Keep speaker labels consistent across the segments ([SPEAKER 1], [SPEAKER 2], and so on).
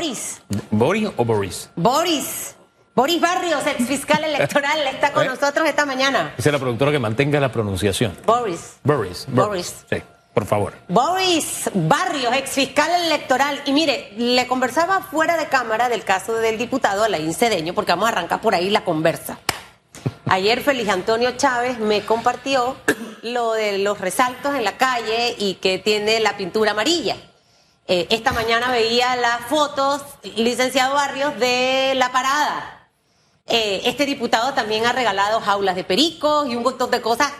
[SPEAKER 1] Boris.
[SPEAKER 2] ¿Boris o Boris?
[SPEAKER 1] Boris. Boris Barrios, ex fiscal electoral, está con
[SPEAKER 2] ¿Eh?
[SPEAKER 1] nosotros esta mañana.
[SPEAKER 2] Dice la productora que mantenga la pronunciación.
[SPEAKER 1] Boris.
[SPEAKER 2] Boris.
[SPEAKER 1] Boris.
[SPEAKER 2] Sí, por favor.
[SPEAKER 1] Boris Barrios, ex fiscal electoral. Y mire, le conversaba fuera de cámara del caso del diputado Alain Cedeño, porque vamos a arrancar por ahí la conversa. Ayer Félix Antonio Chávez me compartió lo de los resaltos en la calle y que tiene la pintura amarilla. Eh, esta mañana veía las fotos, licenciado Barrios, de la parada. Eh, este diputado también ha regalado jaulas de pericos y un montón de cosas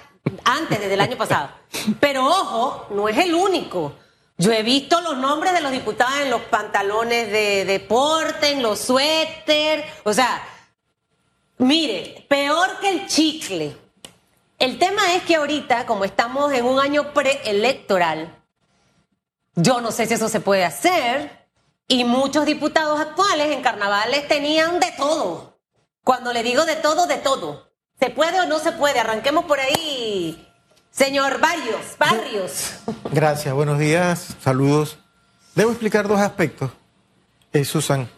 [SPEAKER 1] antes, desde el año pasado. Pero ojo, no es el único. Yo he visto los nombres de los diputados en los pantalones de deporte, en los suéter. O sea, mire, peor que el chicle. El tema es que ahorita, como estamos en un año preelectoral, yo no sé si eso se puede hacer. Y muchos diputados actuales en carnavales tenían de todo. Cuando le digo de todo, de todo. ¿Se puede o no se puede? Arranquemos por ahí. Señor Barrios, Barrios.
[SPEAKER 3] Gracias, buenos días, saludos. Debo explicar dos aspectos, eh, Susan.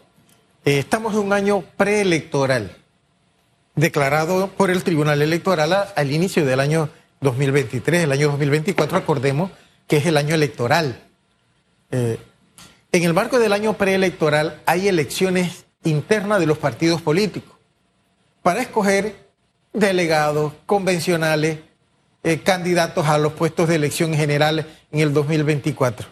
[SPEAKER 3] Eh, estamos en un año preelectoral, declarado por el Tribunal Electoral al inicio del año 2023. El año 2024, acordemos que es el año electoral. Eh, en el marco del año preelectoral hay elecciones internas de los partidos políticos para escoger delegados, convencionales, eh, candidatos a los puestos de elección general en el 2024.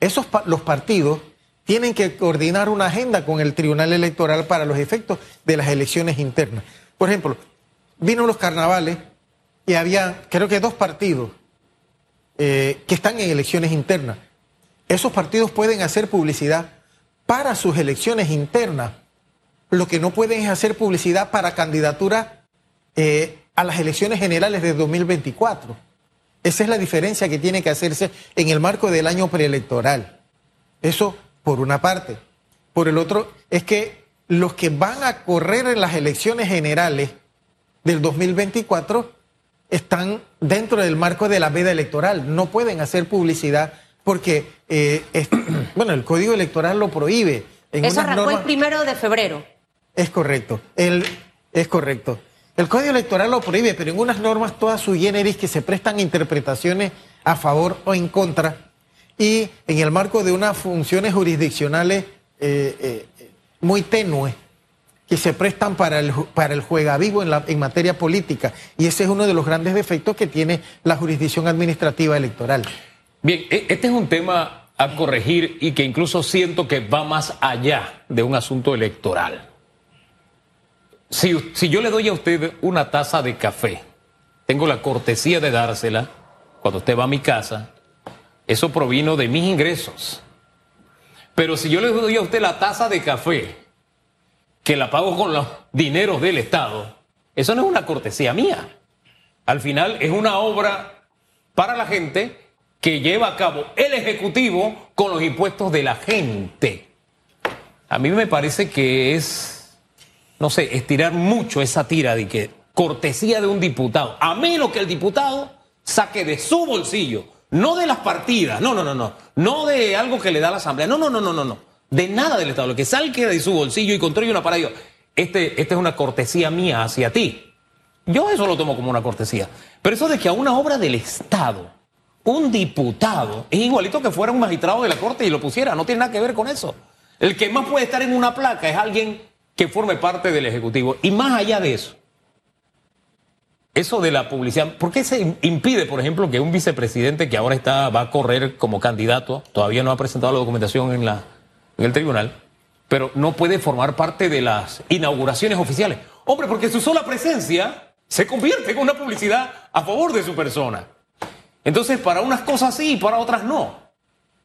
[SPEAKER 3] Esos los partidos tienen que coordinar una agenda con el Tribunal Electoral para los efectos de las elecciones internas. Por ejemplo, vino los carnavales y había, creo que dos partidos eh, que están en elecciones internas. Esos partidos pueden hacer publicidad para sus elecciones internas. Lo que no pueden es hacer publicidad para candidaturas eh, a las elecciones generales de 2024. Esa es la diferencia que tiene que hacerse en el marco del año preelectoral. Eso por una parte. Por el otro, es que los que van a correr en las elecciones generales del 2024 están dentro del marco de la veda electoral. No pueden hacer publicidad porque, eh, es- bueno, el código electoral lo prohíbe. En
[SPEAKER 1] Eso arrancó el primero de febrero.
[SPEAKER 3] es correcto. El, es correcto. El Código Electoral lo prohíbe, pero en unas normas todas sui generis que se prestan interpretaciones a favor o en contra y en el marco de unas funciones jurisdiccionales eh, eh, muy tenues que se prestan para el, para el juegavivo en, la, en materia política. Y ese es uno de los grandes defectos que tiene la jurisdicción administrativa electoral.
[SPEAKER 2] Bien, e- este es un tema a corregir y que incluso siento que va más allá de un asunto electoral. Si, si yo le doy a usted una taza de café, tengo la cortesía de dársela cuando usted va a mi casa, eso provino de mis ingresos. Pero si yo le doy a usted la taza de café, que la pago con los dineros del Estado, eso no es una cortesía mía. Al final es una obra para la gente que lleva a cabo el Ejecutivo con los impuestos de la gente. A mí me parece que es, no sé, estirar mucho esa tira de que cortesía de un diputado, a menos que el diputado saque de su bolsillo, no de las partidas, no, no, no, no, no de algo que le da la Asamblea, no, no, no, no, no, no, de nada del Estado, lo que salga de su bolsillo y construye una digo, Este, esta es una cortesía mía hacia ti. Yo eso lo tomo como una cortesía. Pero eso de que a una obra del Estado, un diputado, es igualito que fuera un magistrado de la Corte y lo pusiera, no tiene nada que ver con eso. El que más puede estar en una placa es alguien que forme parte del Ejecutivo. Y más allá de eso, eso de la publicidad, ¿por qué se impide, por ejemplo, que un vicepresidente que ahora está, va a correr como candidato, todavía no ha presentado la documentación en, la, en el tribunal, pero no puede formar parte de las inauguraciones oficiales? Hombre, porque su sola presencia se convierte en una publicidad a favor de su persona. Entonces, para unas cosas sí y para otras no.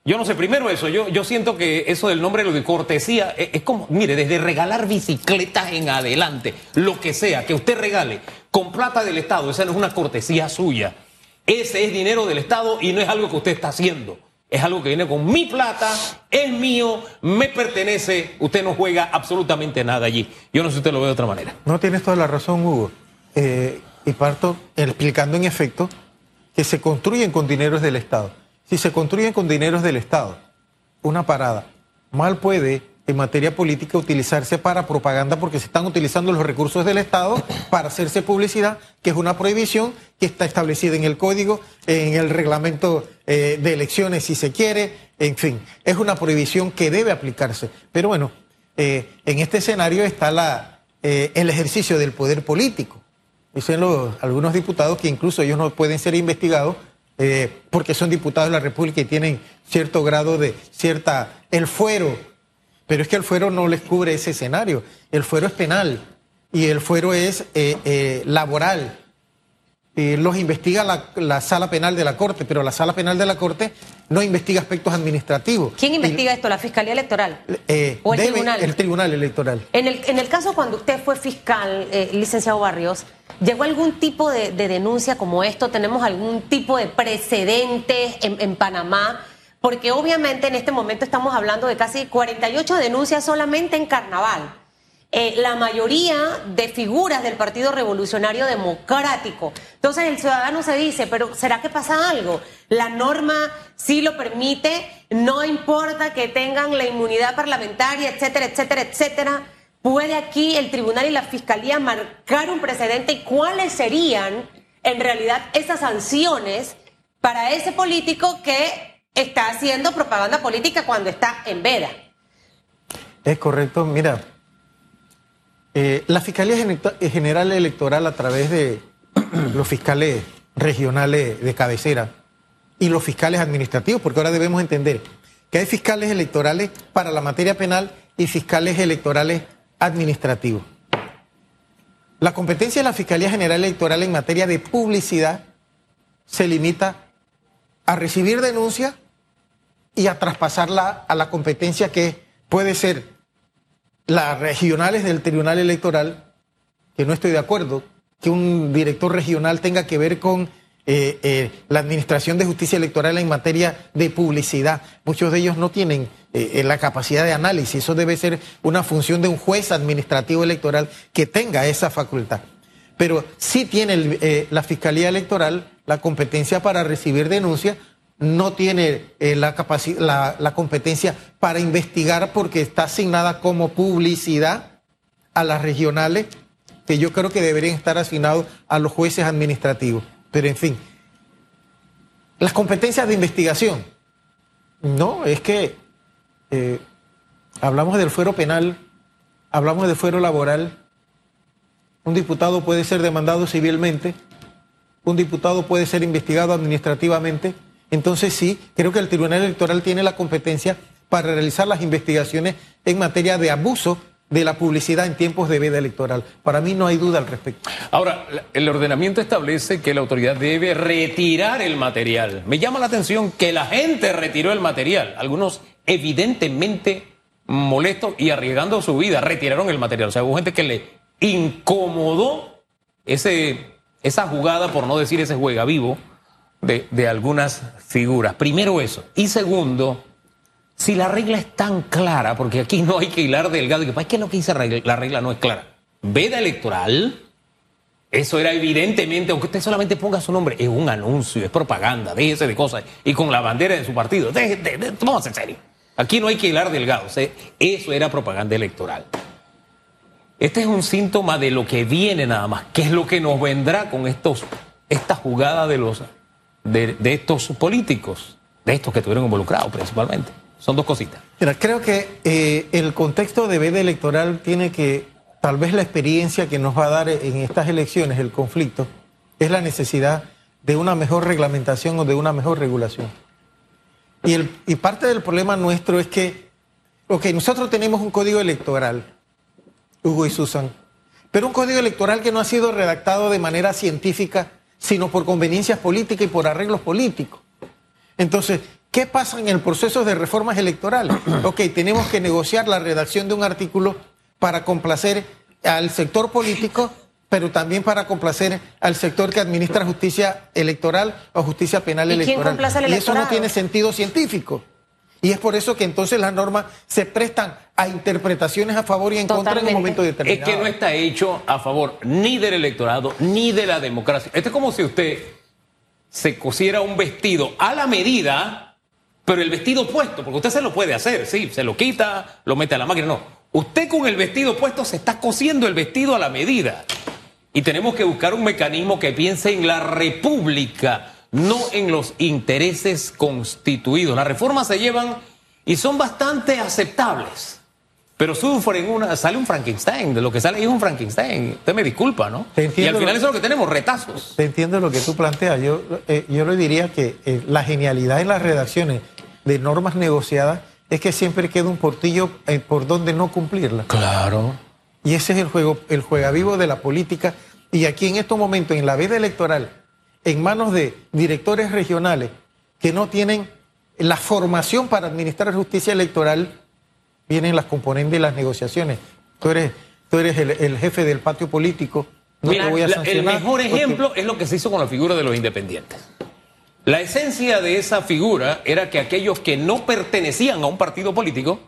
[SPEAKER 2] Yo no sé, primero eso, yo, yo siento que eso del nombre lo de cortesía es, es como, mire, desde regalar bicicletas en adelante, lo que sea que usted regale con plata del Estado, esa no es una cortesía suya. Ese es dinero del Estado y no es algo que usted está haciendo. Es algo que viene con mi plata, es mío, me pertenece, usted no juega absolutamente nada allí. Yo no sé si usted lo ve de otra manera.
[SPEAKER 3] No tienes toda la razón, Hugo. Eh, y parto explicando en efecto que se construyen con dineros del Estado. Si se construyen con dineros del Estado, una parada mal puede en materia política utilizarse para propaganda porque se están utilizando los recursos del Estado para hacerse publicidad, que es una prohibición que está establecida en el código, en el reglamento eh, de elecciones si se quiere, en fin, es una prohibición que debe aplicarse. Pero bueno, eh, en este escenario está la, eh, el ejercicio del poder político. Dicen algunos diputados que incluso ellos no pueden ser investigados porque son diputados de la República y tienen cierto grado de cierta, el fuero pero es que el fuero no les cubre ese escenario. El fuero es penal y el fuero es eh, eh, laboral. Los investiga la, sala penal de la Corte, pero la sala penal de la Corte no investiga aspectos administrativos.
[SPEAKER 1] ¿Quién investiga esto? ¿La Fiscalía Electoral?
[SPEAKER 3] Eh, ¿O el Tribunal? El Tribunal Electoral.
[SPEAKER 1] En el, en el caso cuando usted fue fiscal, licenciado Barrios, ¿llegó algún tipo de, denuncia como esto? ¿Tenemos algún tipo de precedentes en, en Panamá? porque obviamente en este momento estamos hablando de casi 48 denuncias solamente en carnaval. Eh, la mayoría de figuras del Partido Revolucionario Democrático. Entonces el ciudadano se dice, pero ¿será que pasa algo? La norma sí lo permite, no importa que tengan la inmunidad parlamentaria, etcétera, etcétera, etcétera. ¿Puede aquí el tribunal y la fiscalía marcar un precedente y cuáles serían en realidad esas sanciones para ese político que está haciendo propaganda política cuando está en veda.
[SPEAKER 3] Es correcto, mira, eh, la Fiscalía General Electoral a través de los fiscales regionales de cabecera y los fiscales administrativos, porque ahora debemos entender que hay fiscales electorales para la materia penal y fiscales electorales administrativos. La competencia de la Fiscalía General Electoral en materia de publicidad se limita a recibir denuncias y a traspasarla a la competencia que puede ser las regionales del Tribunal Electoral, que no estoy de acuerdo, que un director regional tenga que ver con eh, eh, la Administración de Justicia Electoral en materia de publicidad. Muchos de ellos no tienen eh, la capacidad de análisis. Eso debe ser una función de un juez administrativo electoral que tenga esa facultad. Pero sí tiene la Fiscalía Electoral la competencia para recibir denuncias no tiene eh, la, la, competencia para investigar porque está asignada como publicidad a las regionales, que yo creo que deberían estar asignados a los jueces administrativos. Pero en fin, las competencias de investigación. No, es que eh, hablamos del fuero penal, hablamos del fuero laboral. Un diputado puede ser demandado civilmente, un diputado puede ser investigado administrativamente entonces sí, creo que el Tribunal Electoral tiene la competencia para realizar las investigaciones en materia de abuso de la publicidad en tiempos de veda electoral. Para mí no hay duda al respecto.
[SPEAKER 2] Ahora, el ordenamiento establece que la autoridad debe retirar el material. Me llama la atención que la gente retiró el material. Algunos evidentemente molestos y arriesgando su vida retiraron el material. O sea, hubo gente que le incomodó esa jugada, por no decir ese juega vivo, de, algunas figuras. Primero eso. Y segundo, si la regla es tan clara, porque aquí no hay que hilar delgado, que es que lo que dice la regla no es clara. Veda electoral, eso era evidentemente, aunque usted solamente ponga su nombre, es un anuncio, es propaganda, déjese de cosas, y con la bandera de su partido, vamos en serio. Aquí no hay que hilar delgado, eso era propaganda electoral. Este es un síntoma de lo que viene nada más, que es lo que nos vendrá con estos, esta jugada de los de, estos políticos, de estos que estuvieron involucrados principalmente. Son dos cositas.
[SPEAKER 3] Mira, creo que eh, el contexto de veda electoral tiene que, tal vez la experiencia que nos va a dar en estas elecciones, el conflicto, es la necesidad de una mejor reglamentación o de una mejor regulación. Y, y parte del problema nuestro es que, ok, nosotros tenemos un código electoral, Hugo y Susan, pero un código electoral que no ha sido redactado de manera científica sino por conveniencias políticas y por arreglos políticos. Entonces, ¿qué pasa en el proceso de reformas electorales? Ok, tenemos que negociar la redacción de un artículo para complacer al sector político, pero también para complacer al sector que administra justicia electoral o justicia penal
[SPEAKER 1] ¿Y
[SPEAKER 3] electoral.
[SPEAKER 1] Quién complace al
[SPEAKER 3] y eso no tiene sentido científico. Y es por eso que entonces las normas se prestan a interpretaciones a favor y en contra en un momento determinado.
[SPEAKER 2] Es que no está hecho a favor ni del electorado ni de la democracia. Esto es como si usted se cosiera un vestido a la medida, pero el vestido puesto, porque usted se lo puede hacer, sí, se lo quita, lo mete a la máquina, no. Usted con el vestido puesto se está cosiendo el vestido a la medida. Y tenemos que buscar un mecanismo que piense en la república, no en los intereses constituidos. Las reformas se llevan y son bastante aceptables. Pero sufren una, sale un Frankenstein, de lo que sale es un Frankenstein. Usted me disculpa, ¿no?
[SPEAKER 3] Te
[SPEAKER 2] Y al final
[SPEAKER 3] lo-
[SPEAKER 2] eso es lo que tenemos, retazos.
[SPEAKER 3] Te entiendo lo que tú planteas. Yo, eh, yo le diría que eh, la genialidad en las redacciones de normas negociadas es que siempre queda un portillo eh, por donde no cumplirlas.
[SPEAKER 2] Claro.
[SPEAKER 3] Y ese es el juego, el juegavivo de la política. Y aquí en estos momentos, en la veda electoral, en manos de directores regionales que no tienen la formación para administrar justicia electoral, vienen las componentes de las negociaciones. Tú eres, tú eres el, el jefe del patio político. No
[SPEAKER 2] Mira,
[SPEAKER 3] te voy a
[SPEAKER 2] la- el
[SPEAKER 3] sancionar
[SPEAKER 2] mejor
[SPEAKER 3] porque-
[SPEAKER 2] ejemplo es lo que se hizo con la figura de los independientes. La esencia de esa figura era que aquellos que no pertenecían a un partido político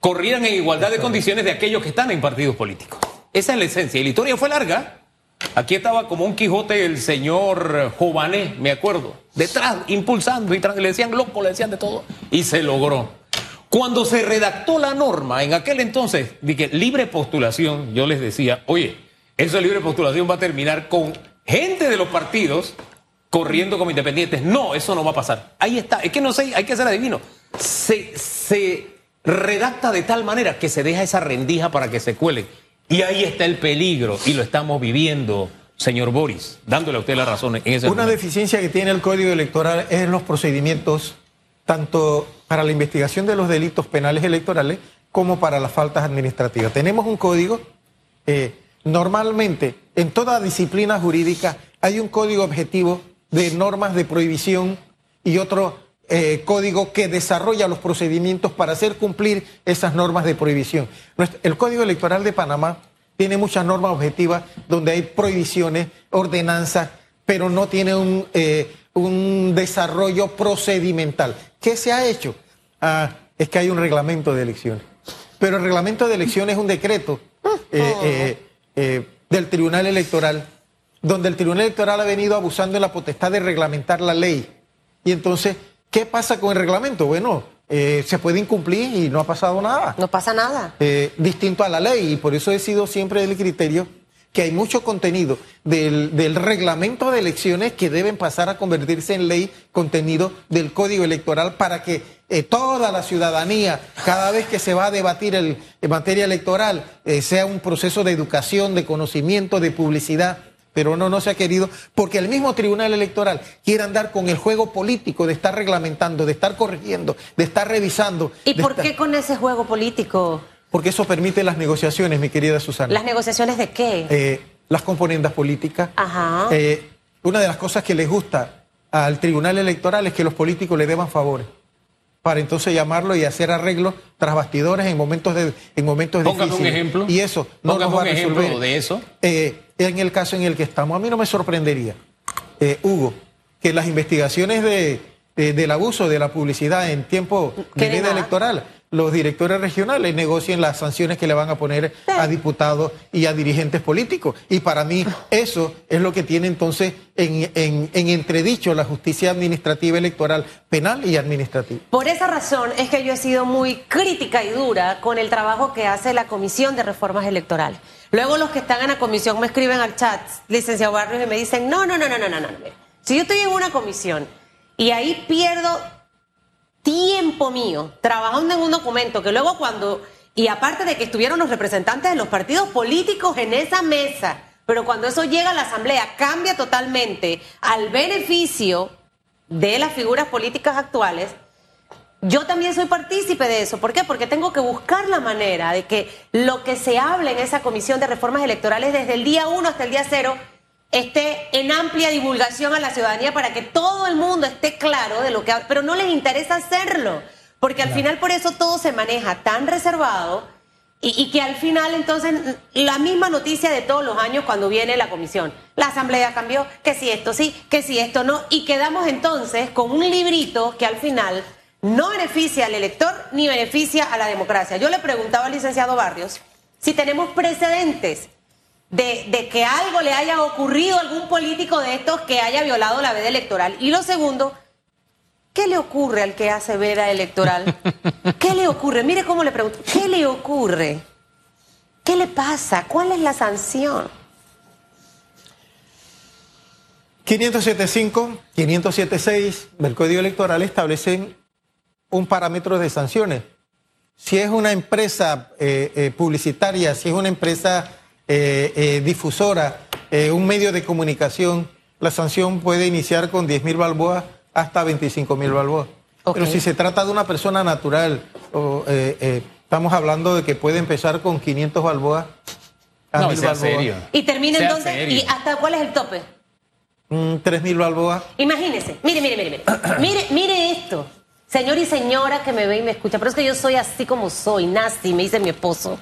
[SPEAKER 2] corrieran en igualdad de condiciones de aquellos que están en partidos políticos. Esa es la esencia. Y la historia fue larga. Aquí estaba como un Quijote el señor Jované, me acuerdo, detrás, impulsando y tras- le decían loco, le decían de todo, y se logró. Cuando se redactó la norma, en aquel entonces, que libre postulación, yo les decía, oye, de libre postulación va a terminar con gente de los partidos corriendo como independientes. No, eso no va a pasar. Ahí está. Es que no sé, hay que ser adivino. Se, se redacta de tal manera que se deja esa rendija para que se cuelen. Y ahí está el peligro. Y lo estamos viviendo, señor Boris, dándole a usted la razón en ese
[SPEAKER 3] Una
[SPEAKER 2] momento.
[SPEAKER 3] deficiencia que tiene el Código Electoral es en los procedimientos, tanto para la investigación de los delitos penales electorales como para las faltas administrativas. Tenemos un código, eh, normalmente en toda disciplina jurídica hay un código objetivo de normas de prohibición y otro eh, código que desarrolla los procedimientos para hacer cumplir esas normas de prohibición. El Código Electoral de Panamá tiene muchas normas objetivas donde hay prohibiciones, ordenanzas, pero no tiene un, eh, un desarrollo procedimental. ¿Qué se ha hecho? Ah, es que hay un reglamento de elecciones. Pero el reglamento de elecciones es un decreto eh, del Tribunal Electoral, donde el Tribunal Electoral ha venido abusando de la potestad de reglamentar la ley. Y entonces, ¿qué pasa con el reglamento? Bueno, eh, se puede incumplir y no ha pasado nada
[SPEAKER 1] No pasa nada.
[SPEAKER 3] eh, distinto a la ley y por eso he sido siempre del criterio que hay mucho contenido del, del reglamento de elecciones que deben pasar a convertirse en ley, contenido del código electoral para que eh, toda la ciudadanía, cada vez que se va a debatir el, en materia electoral, sea un proceso de educación, de conocimiento, de publicidad. Pero no, no se ha querido, porque el mismo Tribunal Electoral quiere andar con el juego político de estar reglamentando, de estar corrigiendo, de estar revisando.
[SPEAKER 1] ¿Y por
[SPEAKER 3] estar-
[SPEAKER 1] qué con ese juego político?
[SPEAKER 3] porque eso permite las negociaciones, mi querida Susana.
[SPEAKER 1] ¿Las negociaciones de qué?
[SPEAKER 3] Eh, las componendas políticas.
[SPEAKER 1] Ajá.
[SPEAKER 3] Eh, una de las cosas que les gusta al Tribunal Electoral es que los políticos le deban favores. Para entonces llamarlo y hacer arreglos tras bastidores en momentos de en momentos
[SPEAKER 2] Póngame un ejemplo.
[SPEAKER 3] Y eso no nos va a
[SPEAKER 2] un ejemplo
[SPEAKER 3] resolver.
[SPEAKER 2] de eso.
[SPEAKER 3] Eh, en el caso en el que estamos, a mí no me sorprendería, eh, Hugo, que las investigaciones de, de- del abuso de la publicidad en tiempo de
[SPEAKER 1] ¿Qué de
[SPEAKER 3] vida electoral, los directores regionales negocien las sanciones que le van a poner a diputados y a dirigentes políticos. Y para mí eso es lo que tiene entonces en, en- en entredicho la justicia administrativa electoral, penal y administrativa.
[SPEAKER 1] Por esa razón es que yo he sido muy crítica y dura con el trabajo que hace la Comisión de Reformas Electorales. Luego los que están en la comisión me escriben al chat, licenciado Barrios, y me dicen, no, no, no, no, no, no, no. no. Si yo estoy en una comisión y ahí pierdo tiempo mío trabajando en un documento que luego cuando, y aparte de que estuvieron los representantes de los partidos políticos en esa mesa, pero cuando eso llega a la asamblea cambia totalmente al beneficio de las figuras políticas actuales, yo también soy partícipe de eso. ¿Por qué? Porque tengo que buscar la manera de que lo que se hable en esa comisión de reformas electorales desde el día 1 hasta el día 0 esté en amplia divulgación a la ciudadanía para que todo el mundo esté claro de lo que... Pero no les interesa hacerlo, porque al final por eso todo se maneja tan reservado y, y que al final entonces la misma noticia de todos los años cuando viene la comisión. La asamblea cambió, que si esto sí, que si esto no, y quedamos entonces con un librito que al final no beneficia al elector ni beneficia a la democracia. Yo le preguntaba al licenciado Barrios si tenemos precedentes de, de que algo le haya ocurrido a algún político de estos que haya violado la veda electoral. Y lo segundo, ¿Qué le ocurre al que hace veda electoral? ¿Qué le ocurre? Mire cómo le pregunto. ¿Qué le ocurre? ¿Qué le pasa? ¿Cuál es la sanción?
[SPEAKER 3] 575, 576 del Código Electoral establecen un parámetro de sanciones. Si es una empresa eh, eh, publicitaria, si es una empresa eh, difusora, un medio de comunicación, la sanción puede iniciar con 10 mil balboas hasta 25 mil balboas. Pero si se trata de una persona natural, estamos hablando de que puede empezar con 500 balboas.
[SPEAKER 2] No, sea serio.
[SPEAKER 1] ¿Y termina entonces? ¿Y hasta cuál es el tope?
[SPEAKER 3] Mm, tres mil balboas.
[SPEAKER 1] Imagínese, mire, mire, mire, mire. mire, mire esto. Señor y señora que me ve y me escucha, pero es que yo soy así como soy, nazi, me dice mi esposo.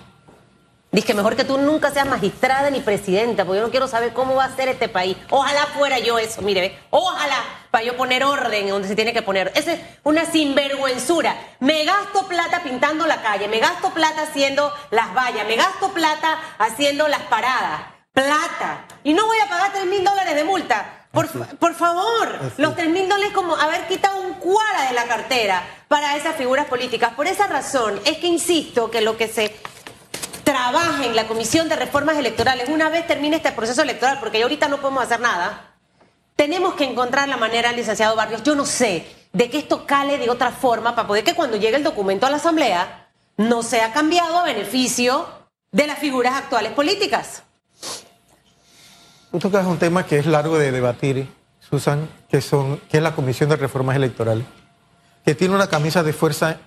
[SPEAKER 1] Dice mejor que tú nunca seas magistrada ni presidenta, porque yo no quiero saber cómo va a ser este país. Ojalá fuera yo eso, mire, ojalá, para yo poner orden donde se tiene que poner. Esa es una sinvergüenzura. Me gasto plata pintando la calle, me gasto plata haciendo las vallas, me gasto plata haciendo las paradas. Plata. Y no voy a pagar tres mil dólares de multa. Por, por favor, los tres mil dólares como haber quitado un cuara de la cartera para esas figuras políticas. Por esa razón es que insisto que lo que se trabaja en la Comisión de Reformas Electorales, una vez termine este proceso electoral, porque ahorita no podemos hacer nada, tenemos que encontrar la manera, licenciado Barrios, yo no sé, de que esto cale de otra forma para poder que cuando llegue el documento a la Asamblea no sea cambiado a beneficio de las figuras actuales políticas.
[SPEAKER 3] Tú tocas un tema que es largo de debatir, Susan, que, son, que es la Comisión de Reformas Electorales, que tiene una camisa de fuerza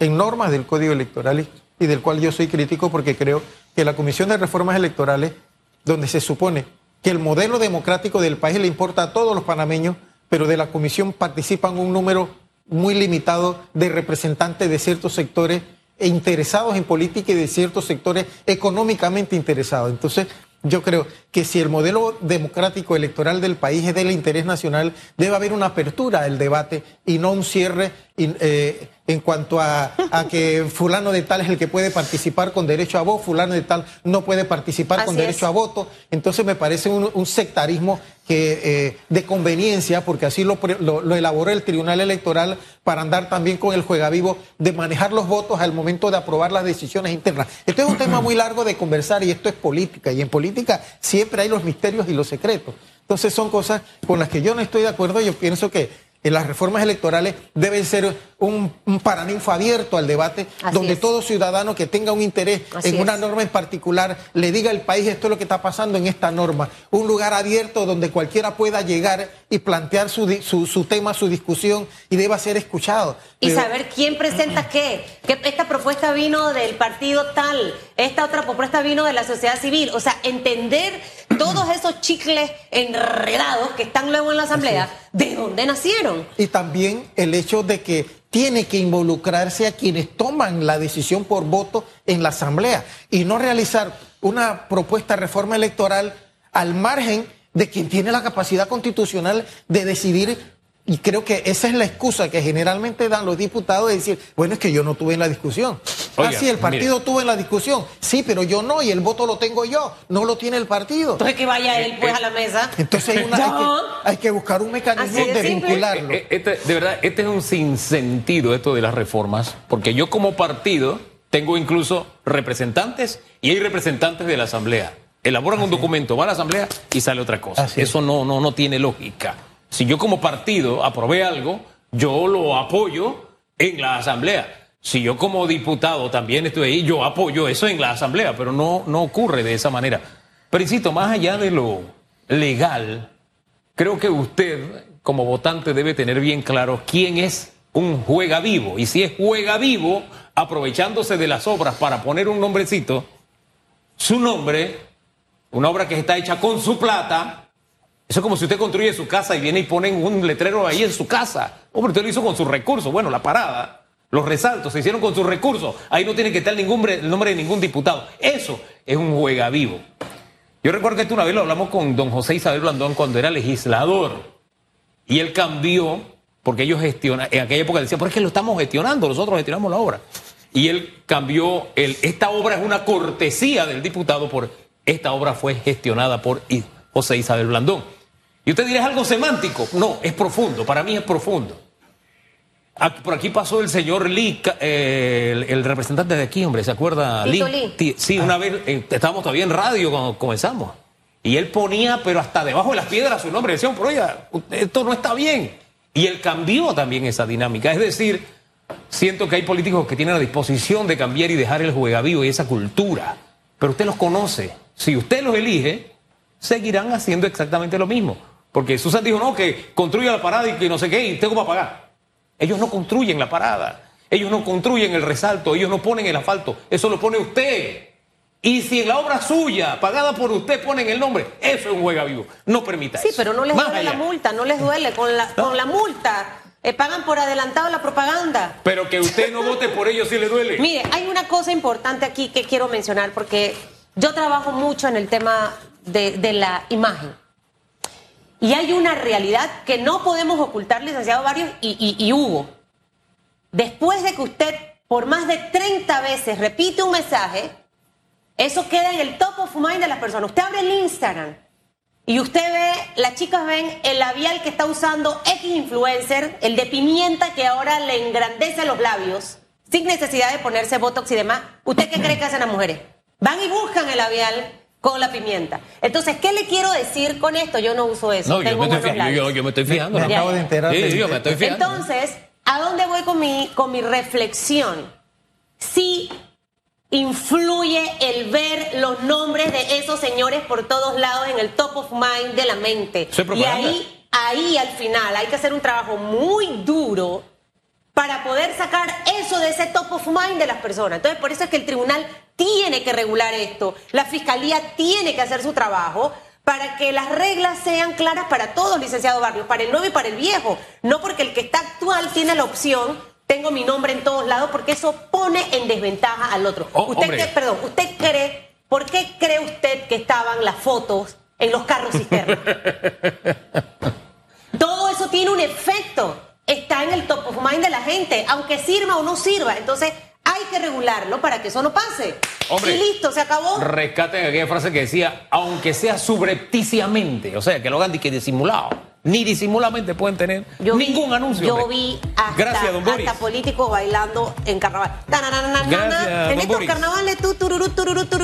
[SPEAKER 3] en normas del Código Electoral y del cual yo soy crítico porque creo que la Comisión de Reformas Electorales, donde se supone que el modelo democrático del país le importa a todos los panameños, pero de la Comisión participan un número muy limitado de representantes de ciertos sectores e interesados en política y de ciertos sectores económicamente interesados. Entonces, yo creo que si el modelo democrático electoral del país es del interés nacional, debe haber una apertura al debate y no un cierre eh, en cuanto a, que fulano de tal es el que puede participar con derecho a voto, fulano de tal no puede participar con derecho a voto. Entonces me parece un, sectarismo que, eh, de conveniencia, porque así lo, lo, elaboró el Tribunal Electoral para andar también con el juega vivo de manejar los votos al momento de aprobar las decisiones internas. Esto es un tema muy largo de conversar y esto es política, y en política siempre hay los misterios y los secretos. Entonces son cosas con las que yo no estoy de acuerdo. Yo pienso que las reformas electorales deben ser un, un paraninfo abierto al debate, donde todo ciudadano que tenga un interés en una norma en particular le diga al país esto es lo que está pasando en esta norma. Un lugar abierto donde cualquiera pueda llegar y plantear su, su, tema, su discusión y deba ser escuchado.
[SPEAKER 1] Y saber quién presenta qué. Que esta propuesta vino del partido tal, esta otra propuesta vino de la sociedad civil. O sea, entender todos esos chicles enredados que están luego en la Asamblea, ¿de dónde nacieron?
[SPEAKER 3] Y también el hecho de que tiene que involucrarse a quienes toman la decisión por voto en la Asamblea y no realizar una propuesta de reforma electoral al margen de quien tiene la capacidad constitucional de decidir y creo que esa es la excusa que generalmente dan los diputados de decir, bueno, es que yo no tuve en la discusión. ah, sí, el partido tuvo en la discusión. Sí, pero yo no, y el voto lo tengo yo, no lo tiene el partido.
[SPEAKER 1] Entonces que vaya él pues a la mesa.
[SPEAKER 3] Entonces hay, que, buscar un mecanismo de, vincularlo.
[SPEAKER 2] Eh, eh, este, de verdad, este es un sinsentido esto de las reformas, porque yo como partido tengo incluso representantes y hay representantes de la Asamblea. Elaboran un documento, va a la Asamblea y sale otra cosa. Eso no, no, no tiene lógica. Si yo como partido aprobé algo, yo lo apoyo en la asamblea. Si yo como diputado también estoy ahí, yo apoyo eso en la asamblea, pero no, no ocurre de esa manera. Pero insisto, más allá de lo legal, creo que usted como votante debe tener bien claro quién es un juega vivo. Y si es juega vivo, aprovechándose de las obras para poner un nombrecito, su nombre, una obra que está hecha con su plata, eso es como si usted construye su casa y viene y pone un letrero ahí en su casa. Hombre, usted lo hizo con sus recursos. Bueno, la parada, los resaltos se hicieron con sus recursos. Ahí no tiene que estar ningún, el nombre de ningún diputado. Eso es un juega vivo. Yo recuerdo que esto una vez lo hablamos con don José Isabel Blandón cuando era legislador. Y él cambió, porque ellos gestionan, en aquella época decían, ¿por qué lo estamos gestionando? Nosotros gestionamos la obra. Y él cambió, el, esta obra es una cortesía del diputado por, esta obra fue gestionada por José Isabel Blandón. Y usted dirá, ¿es algo semántico? No, es profundo, para mí es profundo. Aquí- por aquí pasó el señor Lee, eh, el, el representante de aquí, hombre, ¿se acuerda?
[SPEAKER 1] Tito Lee.
[SPEAKER 2] Sí, una vez eh, estábamos todavía en radio cuando comenzamos. Y él ponía, pero hasta debajo de las piedras su nombre. Decían, pero oiga, esto no está bien. Y él cambió también esa dinámica. Es decir, siento que hay políticos que tienen la disposición de cambiar y dejar el juegavivo y esa cultura. Pero usted los conoce. Si usted los elige, seguirán haciendo exactamente lo mismo. Porque Susan dijo, no, que construya la parada y que no sé qué, y tengo para pagar. Ellos no construyen la parada. Ellos no construyen el resalto. Ellos no ponen el asfalto. Eso lo pone usted. Y si en la obra suya, pagada por usted, ponen el nombre, eso es un juega vivo. No permita
[SPEAKER 1] Sí,
[SPEAKER 2] eso.
[SPEAKER 1] pero no les
[SPEAKER 2] Más
[SPEAKER 1] duele la multa, no les duele. Con la, con la multa eh, pagan por adelantado la propaganda.
[SPEAKER 2] Pero que usted no vote por ellos si le duele.
[SPEAKER 1] Mire, hay una cosa importante aquí que quiero mencionar porque yo trabajo mucho en el tema de, la imagen. Y hay una realidad que no podemos ocultar, licenciado Barrios, y, y, y Hugo. Después de que usted por más de 30 veces repite un mensaje, eso queda en el top of mind de las personas. Usted abre el Instagram y usted ve, las chicas ven el labial que está usando X influencer, el de pimienta que ahora le engrandece los labios, sin necesidad de ponerse botox y demás. ¿Usted qué cree que hacen las mujeres? Van y buscan el labial con la pimienta. Entonces, ¿qué le quiero decir con esto? Yo no uso eso.
[SPEAKER 2] No, yo
[SPEAKER 1] tengo
[SPEAKER 2] me, estoy yo,
[SPEAKER 1] labios.
[SPEAKER 2] yo me estoy fijando.
[SPEAKER 3] Me
[SPEAKER 2] ¿no?
[SPEAKER 3] acabo de enterar
[SPEAKER 2] Sí, yo me estoy fijando.
[SPEAKER 1] Entonces, ¿a dónde voy con mi, con mi reflexión? Sí influye el ver los nombres de esos señores por todos lados en el top of mind de la mente. Y ahí, ahí al final hay que hacer un trabajo muy duro para poder sacar eso de ese top of mind de las personas. Entonces, por eso es que el tribunal tiene que regular esto, la fiscalía tiene que hacer su trabajo para que las reglas sean claras para todos, licenciado Barrios, para el nuevo y para el viejo. No porque el que está actual tiene la opción, tengo mi nombre en todos lados, porque eso pone en desventaja al otro.
[SPEAKER 2] Oh,
[SPEAKER 1] usted qué- perdón, ¿usted cree, por qué cree usted que estaban las fotos en los carros cisterna? Todo eso tiene un efecto. Está en el top of mind de la gente, aunque sirva o no sirva. Entonces, hay que regularlo para que eso no pase.
[SPEAKER 2] Hombre.
[SPEAKER 1] y listo, se acabó.
[SPEAKER 2] Rescaten aquella frase que decía, aunque sea subrepticiamente, o sea, que lo hagan que disimulado. Ni disimuladamente pueden tener
[SPEAKER 1] Yo vi-
[SPEAKER 2] ningún anuncio.
[SPEAKER 1] Yo
[SPEAKER 2] hombre.
[SPEAKER 1] vi hasta,
[SPEAKER 2] Gracias, don Boris.
[SPEAKER 1] hasta políticos bailando en carnaval.
[SPEAKER 2] Gracias,
[SPEAKER 1] en
[SPEAKER 2] don
[SPEAKER 1] estos
[SPEAKER 2] Boris.
[SPEAKER 1] carnavales, tú, tururú, tururú, tururú.